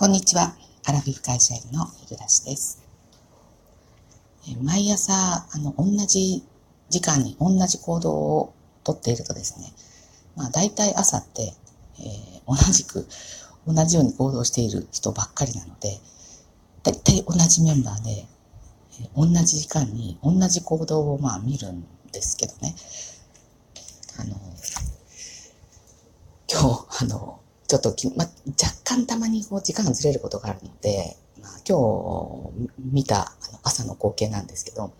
こんにちは。アラフィフ会社員の日暮です。毎朝、あの、同じ時間に同じ行動をとっているとですね、まあ大体朝って、えー、同じく、同じように行動している人ばっかりなので、大体同じメンバーで、え、同じ時間に同じ行動をまあ見るんですけどね、あの、今日、あの、ちょっとき、ま、若干たまにこう時間がずれることがあるので、まあ、今日見たあの朝の光景なんですけど、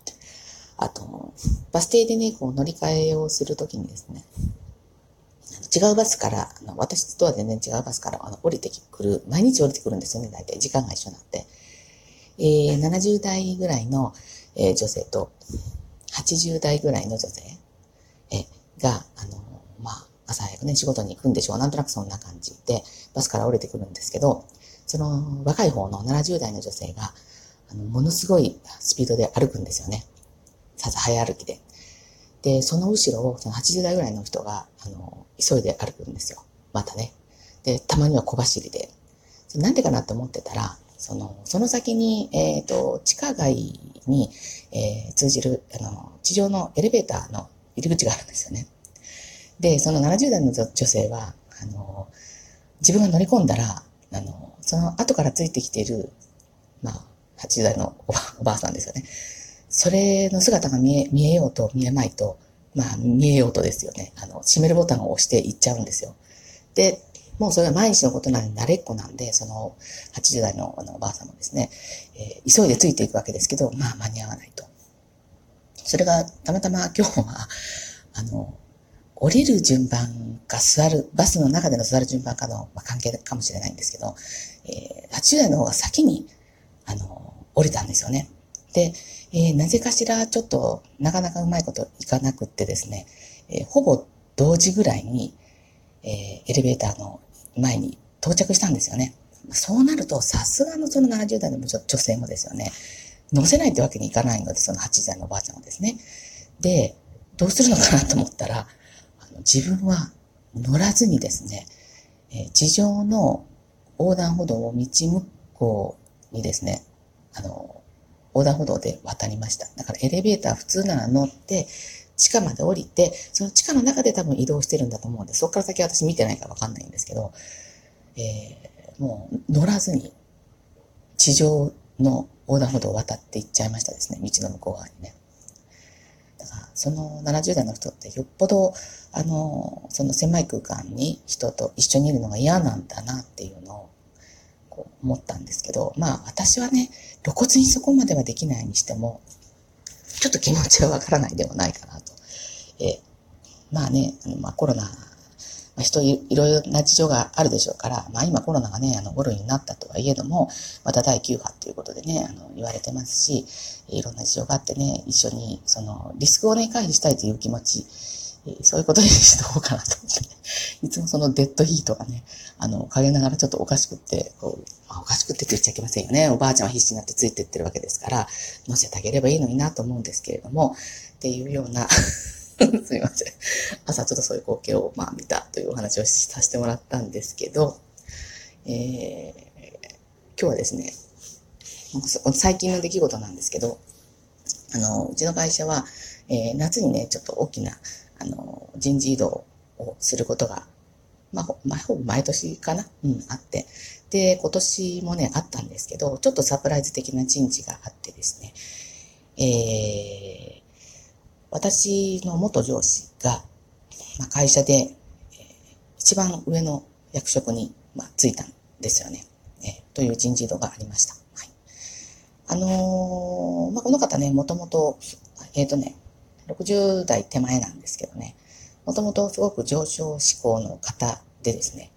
あと、バス停でね、こう乗り換えをするときにですね、違うバスから、あの私とは全然違うバスからあの降りてくる、毎日降りてくるんですよね、大体。時間が一緒になって。えー、70代ぐらいの、えー、女性と、80代ぐらいの女性、えー、が、あの、朝早くね、仕事に行くんでしょう。なんとなくそんな感じで、バスから降りてくるんですけど、その若い方の70代の女性が、あの、ものすごいスピードで歩くんですよね。ささ早歩きで。で、その後ろを、その80代ぐらいの人が、あの、急いで歩くんですよ。またね。で、たまには小走りで。なんでかなって思ってたら、その、その先に、えっ、ー、と、地下街に、えー、通じる、あの、地上のエレベーターの入り口があるんですよね。で、その70代の女性は、あの、自分が乗り込んだら、あの、その後からついてきている、まあ、80代のおばあさんですよね。それの姿が見え、見えようと見えまいと、まあ、見えようとですよね。あの、閉めるボタンを押していっちゃうんですよ。で、もうそれは毎日のことなんで慣れっこなんで、その80代のあのおばあさんもですね、えー、急いでついていくわけですけど、まあ間に合わないと。それがたまたま今日は、あの、降りる順番か座る、バスの中での座る順番かの、まあ、関係かもしれないんですけど、えー、80代の方が先に、あの、降りたんですよね。で、えー、なぜかしらちょっとなかなかうまいこといかなくってですね、えー、ほぼ同時ぐらいに、えー、エレベーターの前に到着したんですよね。そうなると、さすがのその70代の女性もですよね、乗せないってわけにいかないので、その80代のおばあちゃんをですね。で、どうするのかなと思ったら、自分は乗らずにですね、え、地上の横断歩道を道向こうにですね、あの、横断歩道で渡りました。だからエレベーター普通なら乗って、地下まで降りて、その地下の中で多分移動してるんだと思うんで、そこから先私見てないからわかんないんですけど、えー、もう乗らずに地上の横断歩道を渡って行っちゃいましたですね、道の向こう側にね。その70代の人ってよっぽど、あの、その狭い空間に人と一緒にいるのが嫌なんだなっていうのを、う思ったんですけど、まあ私はね、露骨にそこまではできないにしても、ちょっと気持ちはわからないではないかなと。えまあね、あのまあコロナ、人いろいろな事情があるでしょうから、まあ今コロナがね、あの5類になったとはいえども、また第9波ということでね、あの言われてますし、いろんな事情があってね、一緒にそのリスクをね、回避したいという気持ち、そういうことにしておこうかなと思って、いつもそのデッドヒートがね、あの、陰ながらちょっとおかしくって、こう、まあ、おかしくってって言っちゃいけませんよね。おばあちゃんは必死になってついてってるわけですから、乗せてあげればいいのになと思うんですけれども、っていうような すみません。朝ちょっとそういう光景を、まあ、見たというお話をさせてもらったんですけど、えー、今日はですね、最近の出来事なんですけど、あの、うちの会社は、えー、夏にね、ちょっと大きな、あの、人事異動をすることが、まあ、ほ、まあ、ほぼ毎年かな？うん、あって。で、今年もね、あったんですけど、ちょっとサプライズ的な人事があってですね、えー、私の元上司が、まあ、会社で、えー、一番上の役職に、まあ、ついたんですよね。えー、という人事異動がありました。はい。あのー、まあ、この方ね、もともと、えっ、ー、とね、60代手前なんですけどね、もともとすごく上昇志向の方でですね、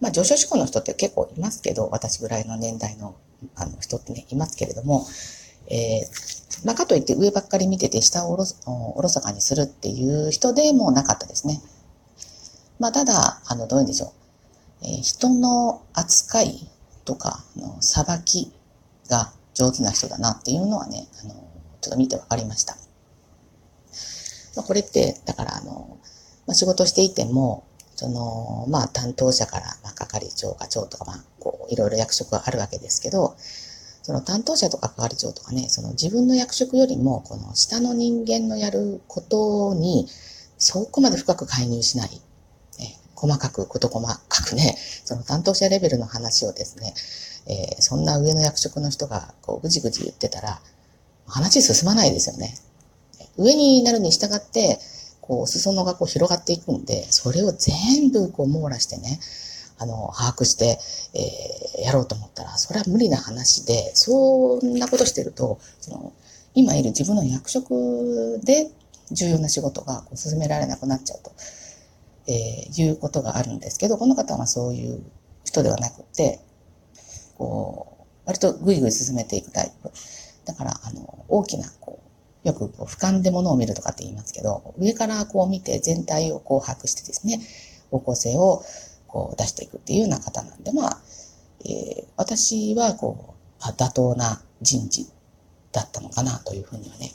まあ上昇志向の人って結構いますけど、私ぐらいの年代のあの人ってね、いますけれども、えー、ま、かといって上ばっかり見てて下をおろおろそかにするっていう人でもなかったですね。まあ、ただ、あの、どういうんでしょう。えー、人の扱いとか、の、裁きが上手な人だなっていうのはね、あの、ちょっと見てわかりました。まあ、これって、だからあの、まあ、仕事していても、その、まあ、担当者から、まあ、係長、課長とか、まあ、こういろいろ役職があるわけですけど、その担当者とか係長とかね、その自分の役職よりも、この下の人間のやることに、そこまで深く介入しない。細かく、こと細かくね、その担当者レベルの話をですね、えー、そんな上の役職の人が、こう、ぐじぐじ言ってたら、話進まないですよね。上になるに従って、こう、裾野がこう広がっていくんで、それを全部こう網羅してね、あの、把握して、えー、やろうと思ったら、それは無理な話で、そんなことしてると、その、今いる自分の役職で重要な仕事がこう進められなくなっちゃうと、えー、いうことがあるんですけど、この方はそういう人ではなくて、こう、割とぐいぐい進めていくタイプ。だから、あの、大きな、こう、よくこう俯瞰で物を見るとかって言いますけど、上からこう見て全体をこう把握してですね、方向性をこう出していくっていうような方なんで、まあ、えー、私はこう、妥当な人事だったのかなというふうにはね、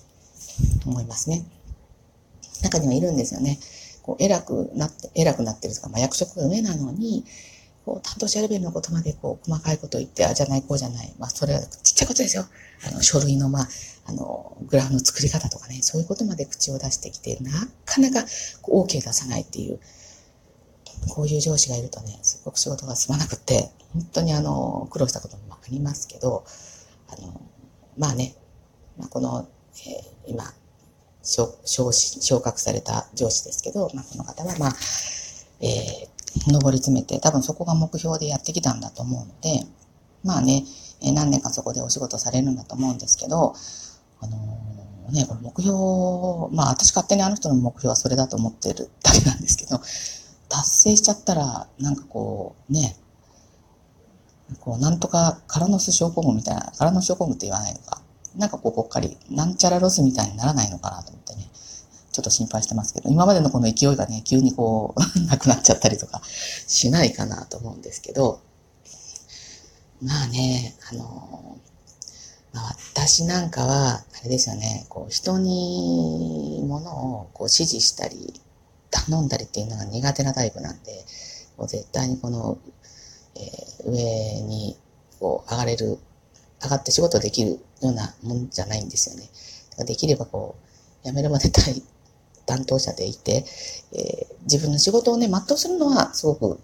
思いますね。中にはいるんですよね。こう偉くなって、偉くなってるとか、まあ、役職が上なのに、こう、担当者レベルのことまで、こう、細かいこと言って、あ、じゃない、こうじゃない。まあ、それはちっちゃいことですよ。あの、書類の、まあ、あの、グラフの作り方とかね、そういうことまで口を出してきて、なかなか、こう、OK 出さないっていう、こういう上司がいるとね、すごく仕事が進まなくて、本当にあの、苦労したこともありますけど、あの、まあね、まあ、この、えー、今、昇昇格された上司ですけど、まあ、この方は、まあ、えー、上り詰めて、多分そこが目標でやってきたんだと思うので、まあね、え何年かそこでお仕事されるんだと思うんですけど、あのー、ね、この目標、まあ私勝手にあの人の目標はそれだと思ってるだけなんですけど、達成しちゃったら、なんかこう、ね、こう、なんとか、カラノス症候群みたいな、カラノス症候群って言わないのか。なんかこう、ぽっかり、なんちゃらロスみたいにならないのかなと思ってね、ちょっと心配してますけど、今までのこの勢いがね、急にこう、なくなっちゃったりとかしないかなと思うんですけど、まあね、あの、私なんかは、あれですよね、こう、人に物をこう指示したり、頼んだりっていうのが苦手なタイプなんで、こう絶対にこの、えー、上にこう上がれる上がって仕事できるようなもんじゃないんですよね。だからできればこう、辞めるまで対担当者でいて、えー、自分の仕事をね、全うするのはすごく、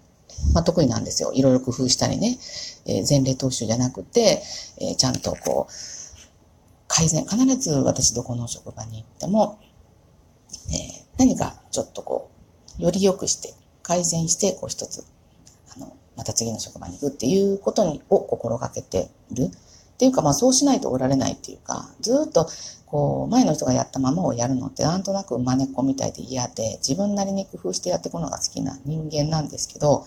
まあ、得意なんですよ。いろいろ工夫したりね、えー、前例踏襲じゃなくて、えー、ちゃんとこう、改善、必ず私どこの職場に行っても、え何かちょっとこう、より良くして、改善して、こう一つ、あの、また次の職場に行くっていうことにを心がけている。っていうか、まあそうしないとおられないっていうか、ずっとこう、前の人がやったままをやるのってなんとなく真似っこみたいで嫌で、自分なりに工夫してやっていくのが好きな人間なんですけど、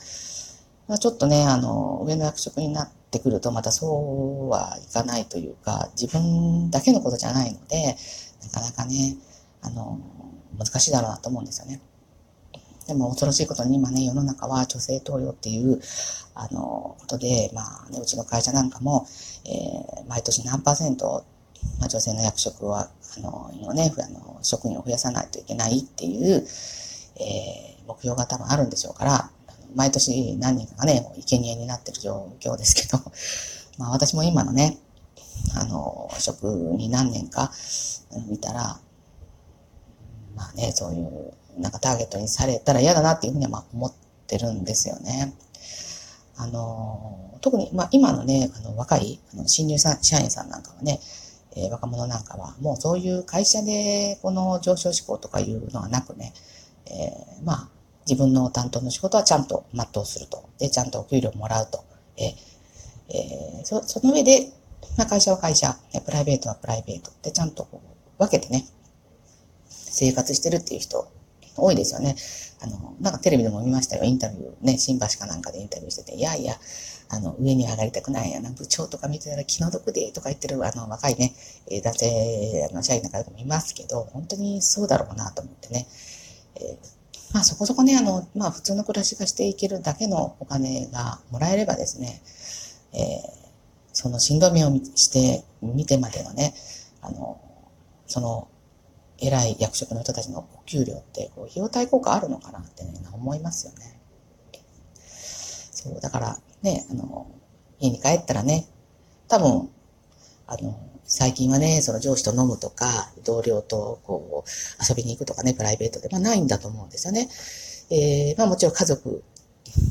まあ、ちょっとね、あの、上の役職になってくるとまたそうはいかないというか、自分だけのことじゃないので、なかなかね、あの、難しいだろうなと思うんですよね。でも恐ろしいことに今ね、世の中は女性登用っていう、あの、ことで、まあね、うちの会社なんかも、えー、毎年何パーセント、まあ、女性の役職は、あの、のね、あの、職員を増やさないといけないっていう、えー、目標が多分あるんでしょうから、毎年何人かがね、もう生贄になってる状況ですけど、まあ私も今のね、あの、職に何年か見たら、まあね、そういう、なんかターゲットにされたら嫌だなっていうふうにはまあ思ってるんですよね。あの、特に、まあ今のね、あの若いあの新入社員さんなんかはね、えー、若者なんかはもうそういう会社でこの上昇志向とかいうのはなくね、えー、まあ自分の担当の仕事はちゃんと全うすると。で、ちゃんとお給料もらうと。えー、えー、そその上で、まあ会社は会社、プライベートはプライベートでちゃんとこう分けてね、生活してるっていう人多いですよね。あの、なんかテレビでも見ましたよ。インタビューね、新橋かなんかでインタビューしてて、いやいや、あの、上に上がりたくないやな、部長とか見てたら気の毒で、とか言ってる、あの、若いね、男性の社員なんかでもいますけど、本当にそうだろうなと思ってね。えー、まあそこそこね、あの、まあ普通の暮らしがしていけるだけのお金がもらえればですね、えー、そのしんどみをして見てまでのね、あの、その偉い役職の人たちのお給料って、こう、費用対効果あるのかなってね、思いますよね。そう、だから、ね、あの、家に帰ったらね、多分、あの、最近はね、その上司と飲むとか、同僚とこう、遊びに行くとかね、プライベートで、まあないんだと思うんですよね。えー、まあもちろん家族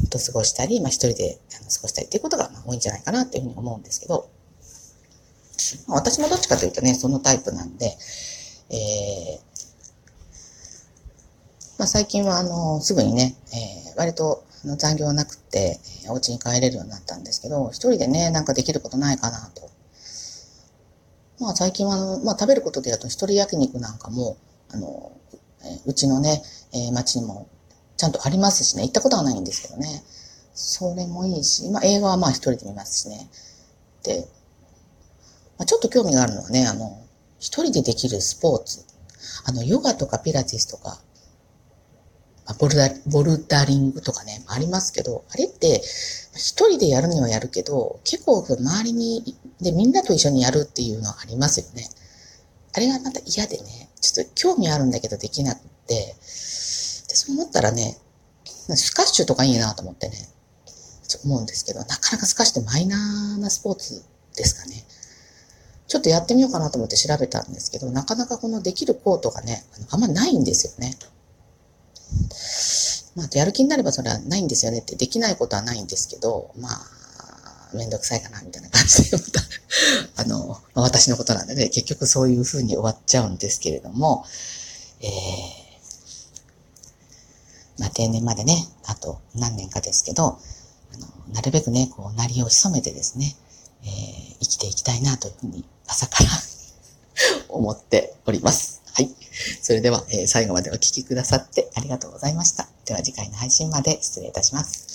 と過ごしたり、まあ一人で過ごしたりっていうことが多いんじゃないかなっていうふうに思うんですけど、私もどっちかというとね、そのタイプなんで、えー、まあ最近はあの、すぐにね、えー、割と残業なくて、お家に帰れるようになったんですけど、一人でね、なんかできることないかなとまあ最近はあの、まあ食べることでやると一人焼肉なんかも、あの、うちのね、えー、町にもちゃんとありますしね、行ったことはないんですけどね。それもいいし、まあ映画はまあ一人で見ますしね。で、まあ、ちょっと興味があるのはね、あの、一人でできるスポーツ。あの、ヨガとかピラティスとか、ボルダボルダリングとかね、ありますけど、あれって、一人でやるにはやるけど、結構周りに、で、みんなと一緒にやるっていうのはありますよね。あれがまた嫌でね、ちょっと興味あるんだけどできなくて、で、そう思ったらね、スカッシュとかいいなと思ってね、思うんですけど、なかなかスカッシュってマイナーなスポーツですかね。ちょっとやってみようかなと思って調べたんですけど、なかなかこのできるコートがね、あんまないんですよね。まあ、やる気になればそれはないんですよねって、できないことはないんですけど、まあ、めんどくさいかな、みたいな感じで、また、あの、まあ、私のことなんでね、結局そういう風に終わっちゃうんですけれども、えー、まあ、定年までね、あと何年かですけど、あの、なるべくね、こう、なりを潜めてですね、えー、生きていきたいなというふうに朝から思っております。はい。それでは、えー、最後までお聴きくださってありがとうございました。では次回の配信まで失礼いたします。